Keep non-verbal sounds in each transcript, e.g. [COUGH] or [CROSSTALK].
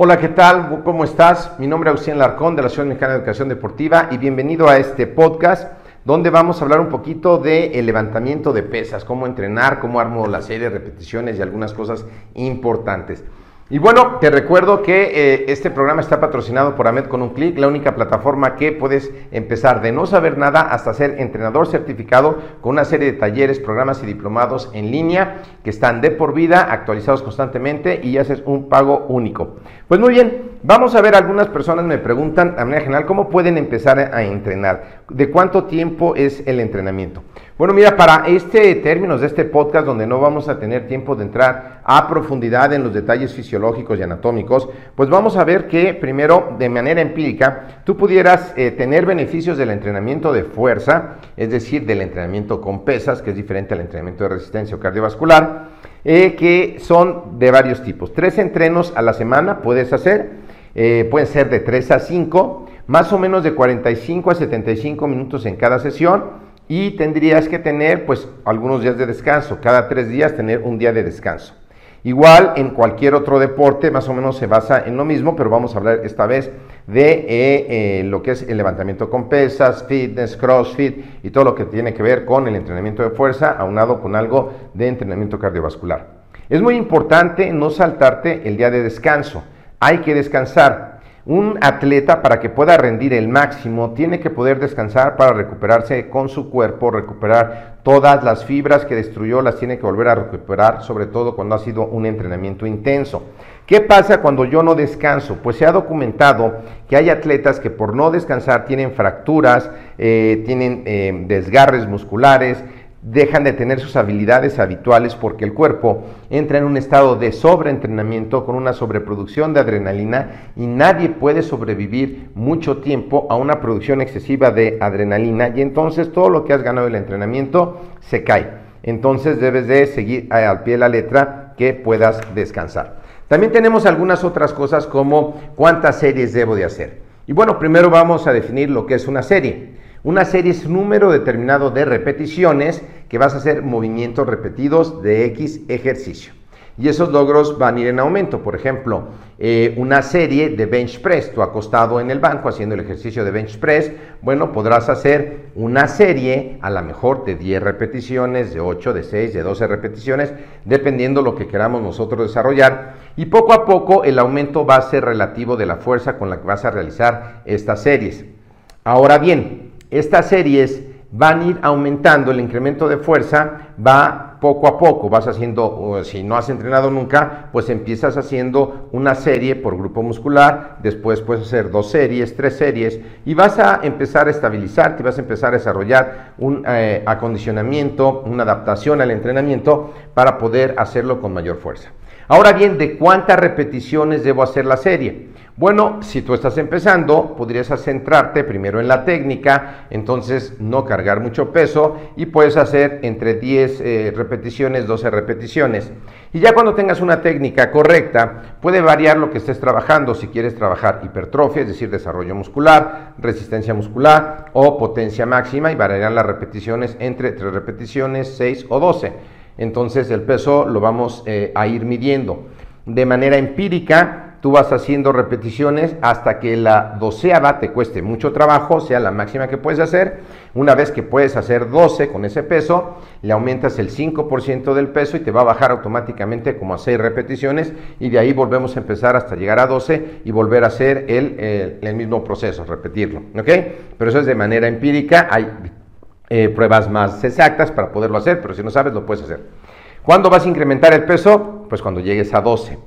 Hola, ¿qué tal? ¿Cómo estás? Mi nombre es Agustín Larcón de la Asociación Mexicana de Educación Deportiva y bienvenido a este podcast donde vamos a hablar un poquito de el levantamiento de pesas, cómo entrenar, cómo armo la serie de repeticiones y algunas cosas importantes. Y bueno, te recuerdo que eh, este programa está patrocinado por AMED con un clic, la única plataforma que puedes empezar de no saber nada hasta ser entrenador certificado con una serie de talleres, programas y diplomados en línea que están de por vida, actualizados constantemente y haces un pago único. Pues muy bien, vamos a ver, algunas personas me preguntan a manera general cómo pueden empezar a entrenar, de cuánto tiempo es el entrenamiento. Bueno, mira, para este términos de este podcast donde no vamos a tener tiempo de entrar a profundidad en los detalles fisiológicos y anatómicos, pues vamos a ver que primero, de manera empírica, tú pudieras eh, tener beneficios del entrenamiento de fuerza, es decir, del entrenamiento con pesas, que es diferente al entrenamiento de resistencia o cardiovascular, eh, que son de varios tipos. Tres entrenos a la semana puedes hacer, eh, pueden ser de 3 a 5, más o menos de 45 a 75 minutos en cada sesión y tendrías que tener pues algunos días de descanso, cada tres días tener un día de descanso. Igual en cualquier otro deporte más o menos se basa en lo mismo, pero vamos a hablar esta vez de eh, eh, lo que es el levantamiento con pesas, fitness, crossfit y todo lo que tiene que ver con el entrenamiento de fuerza, aunado con algo de entrenamiento cardiovascular. Es muy importante no saltarte el día de descanso. Hay que descansar. Un atleta para que pueda rendir el máximo tiene que poder descansar para recuperarse con su cuerpo, recuperar todas las fibras que destruyó, las tiene que volver a recuperar, sobre todo cuando ha sido un entrenamiento intenso. ¿Qué pasa cuando yo no descanso? Pues se ha documentado que hay atletas que por no descansar tienen fracturas, eh, tienen eh, desgarres musculares, dejan de tener sus habilidades habituales porque el cuerpo entra en un estado de sobreentrenamiento con una sobreproducción de adrenalina y nadie puede sobrevivir mucho tiempo a una producción excesiva de adrenalina y entonces todo lo que has ganado del entrenamiento se cae. Entonces debes de seguir al pie de la letra que puedas descansar. También tenemos algunas otras cosas como cuántas series debo de hacer. Y bueno, primero vamos a definir lo que es una serie. Una serie es un número determinado de repeticiones que vas a hacer movimientos repetidos de X ejercicio. Y esos logros van a ir en aumento. Por ejemplo, eh, una serie de bench press, tú acostado en el banco haciendo el ejercicio de bench press, bueno, podrás hacer una serie a lo mejor de 10 repeticiones, de 8, de 6, de 12 repeticiones, dependiendo lo que queramos nosotros desarrollar. Y poco a poco el aumento va a ser relativo de la fuerza con la que vas a realizar estas series. Ahora bien, estas series van a ir aumentando, el incremento de fuerza va poco a poco, vas haciendo, si no has entrenado nunca, pues empiezas haciendo una serie por grupo muscular, después puedes hacer dos series, tres series, y vas a empezar a estabilizarte, vas a empezar a desarrollar un eh, acondicionamiento, una adaptación al entrenamiento para poder hacerlo con mayor fuerza. Ahora bien, ¿de cuántas repeticiones debo hacer la serie? Bueno, si tú estás empezando, podrías centrarte primero en la técnica, entonces no cargar mucho peso y puedes hacer entre 10 eh, repeticiones, 12 repeticiones. Y ya cuando tengas una técnica correcta, puede variar lo que estés trabajando, si quieres trabajar hipertrofia, es decir, desarrollo muscular, resistencia muscular o potencia máxima y variarán las repeticiones entre 3 repeticiones, 6 o 12. Entonces el peso lo vamos eh, a ir midiendo. De manera empírica, tú vas haciendo repeticiones hasta que la doceava te cueste mucho trabajo, sea la máxima que puedes hacer. Una vez que puedes hacer 12 con ese peso, le aumentas el 5% del peso y te va a bajar automáticamente como a 6 repeticiones y de ahí volvemos a empezar hasta llegar a 12 y volver a hacer el, el, mismo proceso, repetirlo. ¿Ok? Pero eso es de manera empírica, hay eh, pruebas más exactas para poderlo hacer, pero si no sabes lo puedes hacer. ¿Cuándo vas a incrementar el peso? Pues cuando llegues a 12.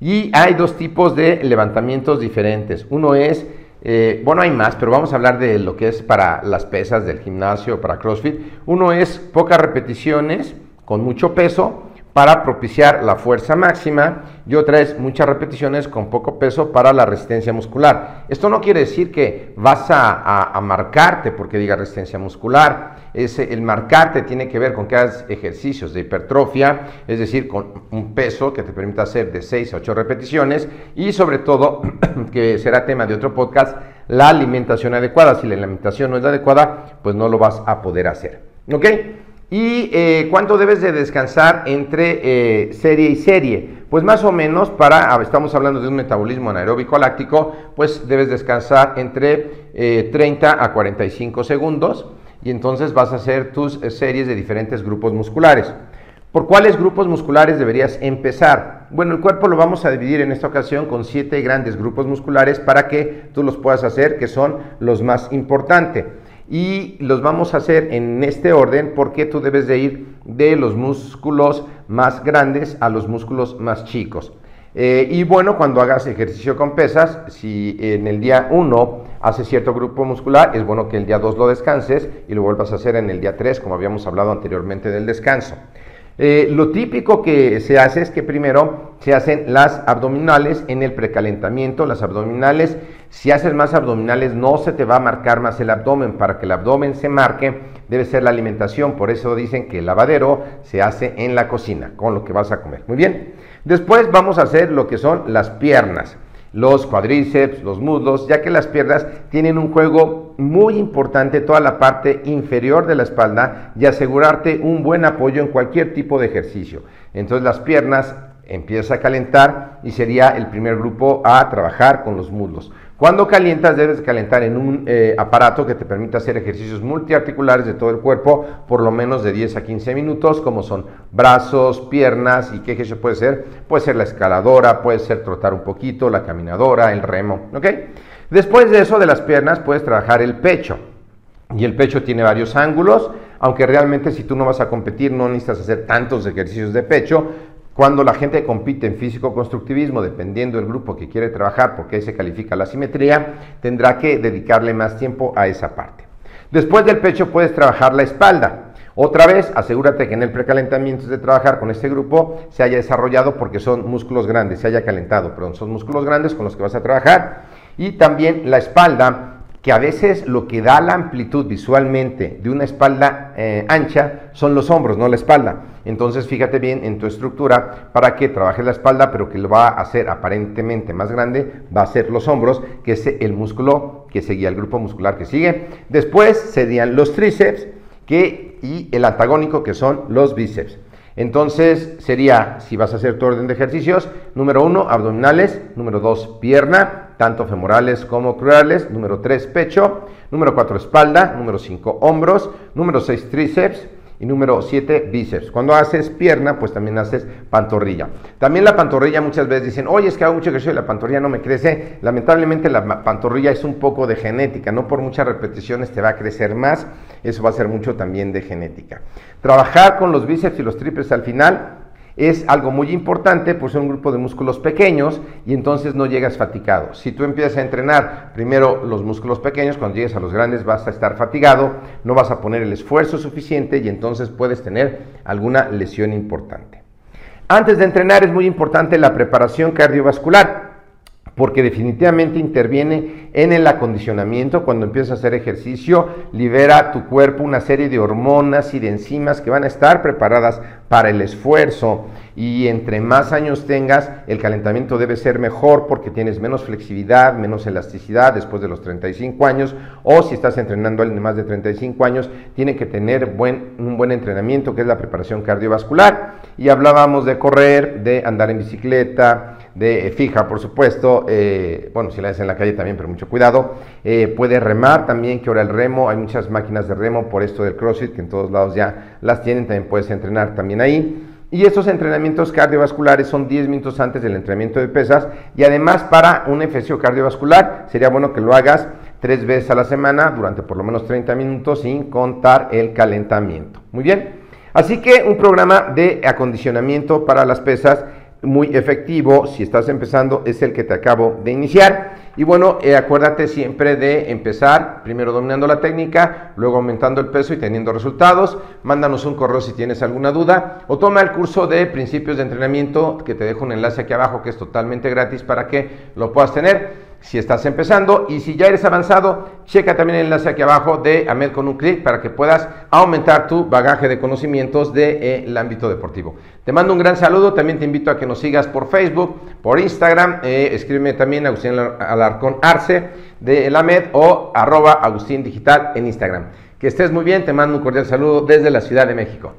Y hay dos tipos de levantamientos diferentes. Uno es, eh, bueno, hay más, pero vamos a hablar de lo que es para las pesas del gimnasio, para CrossFit. Uno es pocas repeticiones con mucho peso para propiciar la fuerza máxima y otra es muchas repeticiones con poco peso para la resistencia muscular. Esto no quiere decir que vas a, marcarte porque diga resistencia muscular. Ese, el marcarte tiene que ver con que hagas ejercicios de hipertrofia, es decir, con un peso que te permita hacer de 6 a 8 repeticiones y sobre todo, [CLEARS THROAT] que será tema de otro podcast, la alimentación adecuada. Si la alimentación no es adecuada, pues no lo vas a poder hacer. ¿Ok? ¿Y eh, cuánto debes de descansar entre eh, serie y serie? Pues más o menos para, ah, estamos hablando de un metabolismo anaeróbico láctico, pues debes descansar entre 30 eh, a 45 segundos y entonces vas a hacer tus series de diferentes grupos musculares. ¿Por cuáles grupos musculares deberías empezar? Bueno, el cuerpo lo vamos a dividir en esta ocasión con siete grandes grupos musculares para que tú los puedas hacer, que son los más importantes y los vamos a hacer en este orden porque tú debes de ir de los músculos más grandes a los músculos más chicos. Eh, y bueno, cuando hagas ejercicio con pesas, si en el día 1 haces cierto grupo muscular, es bueno que el día 2 lo descanses y lo vuelvas a hacer en el día 3, como habíamos hablado anteriormente del descanso. Eh, lo típico que se hace es que primero se hacen las abdominales en el precalentamiento. Las abdominales, si haces más abdominales, no se te va a marcar más el abdomen. Para que el abdomen se marque, debe ser la alimentación. Por eso dicen que el lavadero se hace en la cocina, con lo que vas a comer. Muy bien. Después vamos a hacer lo que son las piernas los cuadríceps, los muslos, ya que las piernas tienen un juego muy importante toda la parte inferior de la espalda y asegurarte un buen apoyo en cualquier tipo de ejercicio. Entonces las piernas empieza a calentar y sería el primer grupo a trabajar con los muslos. Cuando calientas debes calentar en un eh, aparato que te permita hacer ejercicios multiarticulares de todo el cuerpo por lo menos de 10 a 15 minutos, como son brazos, piernas y qué ejercicio puede ser. Puede ser la escaladora, puede ser trotar un poquito, la caminadora, el remo, ¿ok? Después de eso de las piernas puedes trabajar el pecho. Y el pecho tiene varios ángulos, aunque realmente si tú no vas a competir no necesitas hacer tantos ejercicios de pecho, cuando la gente compite en físico-constructivismo, dependiendo del grupo que quiere trabajar, porque ahí se califica la simetría, tendrá que dedicarle más tiempo a esa parte. Después del pecho puedes trabajar la espalda. Otra vez, asegúrate que en el precalentamiento de trabajar con este grupo se haya desarrollado porque son músculos grandes, se haya calentado, perdón, son músculos grandes con los que vas a trabajar. Y también la espalda que a veces lo que da la amplitud visualmente de una espalda eh, ancha son los hombros, no la espalda. Entonces fíjate bien en tu estructura para que trabajes la espalda, pero que lo va a hacer aparentemente más grande, va a ser los hombros, que es el músculo que seguía, el grupo muscular que sigue. Después serían los tríceps que, y el antagónico que son los bíceps. Entonces sería, si vas a hacer tu orden de ejercicios, número uno, abdominales, número dos, pierna, tanto femorales como cruales, número tres, pecho, número cuatro, espalda, número cinco, hombros, número seis, tríceps, y número 7, bíceps. Cuando haces pierna, pues también haces pantorrilla. También la pantorrilla muchas veces dicen, oye, es que hago mucho ejercicio y la pantorrilla no me crece. Lamentablemente la pantorrilla es un poco de genética, no por muchas repeticiones te va a crecer más, eso va a ser mucho también de genética. Trabajar con los bíceps y los tríceps al final es algo muy importante, pues son un grupo de músculos pequeños y entonces no llegas fatigado. Si tú empiezas a entrenar primero los músculos pequeños, cuando llegues a los grandes vas a estar fatigado, no vas a poner el esfuerzo suficiente y entonces puedes tener alguna lesión importante. Antes de entrenar es muy importante la preparación cardiovascular porque definitivamente interviene en el acondicionamiento. Cuando empiezas a hacer ejercicio, libera tu cuerpo una serie de hormonas y de enzimas que van a estar preparadas para el esfuerzo. Y entre más años tengas, el calentamiento debe ser mejor porque tienes menos flexibilidad, menos elasticidad después de los 35 años. O si estás entrenando a alguien más de 35 años, tiene que tener un buen entrenamiento que es la preparación cardiovascular. Y hablábamos de correr, de andar en bicicleta, de eh, fija, por supuesto, eh, bueno, si la haces en la calle también, pero mucho cuidado. Eh, puede remar también, que ahora el remo, hay muchas máquinas de remo por esto del CrossFit, que en todos lados ya las tienen, también puedes entrenar también ahí. Y estos entrenamientos cardiovasculares son 10 minutos antes del entrenamiento de pesas y además para un ejercicio cardiovascular sería bueno que lo hagas tres veces a la semana durante por lo menos 30 minutos sin contar el calentamiento. Muy bien. Así que un programa de acondicionamiento para las pesas muy efectivo si estás empezando es el que te acabo de iniciar. Y bueno, eh, acuérdate siempre de empezar primero dominando la técnica, luego aumentando el peso y teniendo resultados. Mándanos un correo si tienes alguna duda o toma el curso de principios de entrenamiento que te dejo un enlace aquí abajo que es totalmente gratis para que lo puedas tener si estás empezando y si ya eres avanzado, checa también el enlace aquí abajo de AMED con un clic para que puedas aumentar tu bagaje de conocimientos del ámbito deportivo. Te mando un gran saludo, también te invito a que nos sigas por Facebook, por Instagram, eh, escríbeme también Agustín Alarcón Arce de el AMED o arroba Agustín Digital en Instagram. Que estés muy bien, te mando un cordial saludo desde la Ciudad de México.